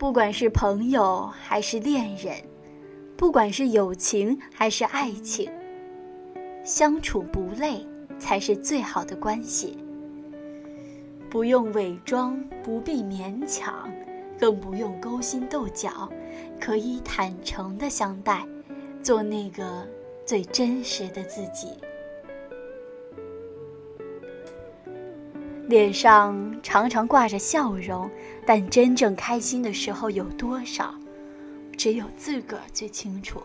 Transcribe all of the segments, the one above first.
不管是朋友还是恋人，不管是友情还是爱情，相处不累才是最好的关系。不用伪装，不必勉强，更不用勾心斗角，可以坦诚的相待，做那个最真实的自己。脸上常常挂着笑容，但真正开心的时候有多少，只有自个儿最清楚。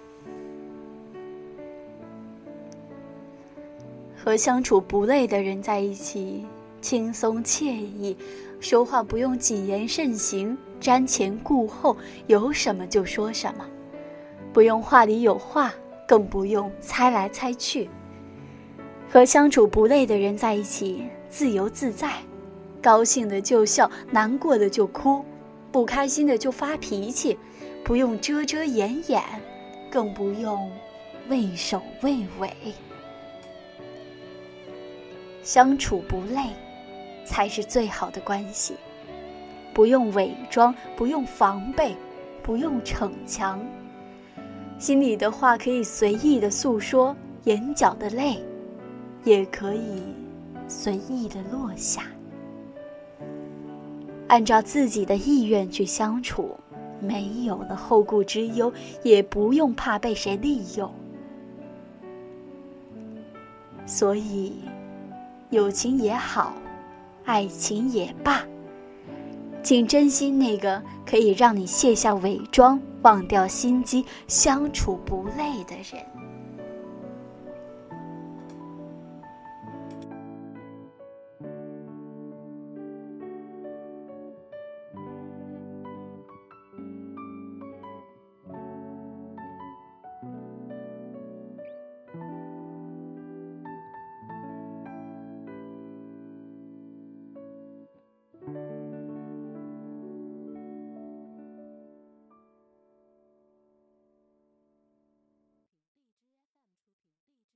和相处不累的人在一起，轻松惬意，说话不用谨言慎行、瞻前顾后，有什么就说什么，不用话里有话，更不用猜来猜去。和相处不累的人在一起。自由自在，高兴的就笑，难过的就哭，不开心的就发脾气，不用遮遮掩掩，更不用畏首畏尾。相处不累，才是最好的关系。不用伪装，不用防备，不用逞强，心里的话可以随意的诉说，眼角的泪，也可以。随意的落下，按照自己的意愿去相处，没有了后顾之忧，也不用怕被谁利用。所以，友情也好，爱情也罢，请珍惜那个可以让你卸下伪装、忘掉心机、相处不累的人。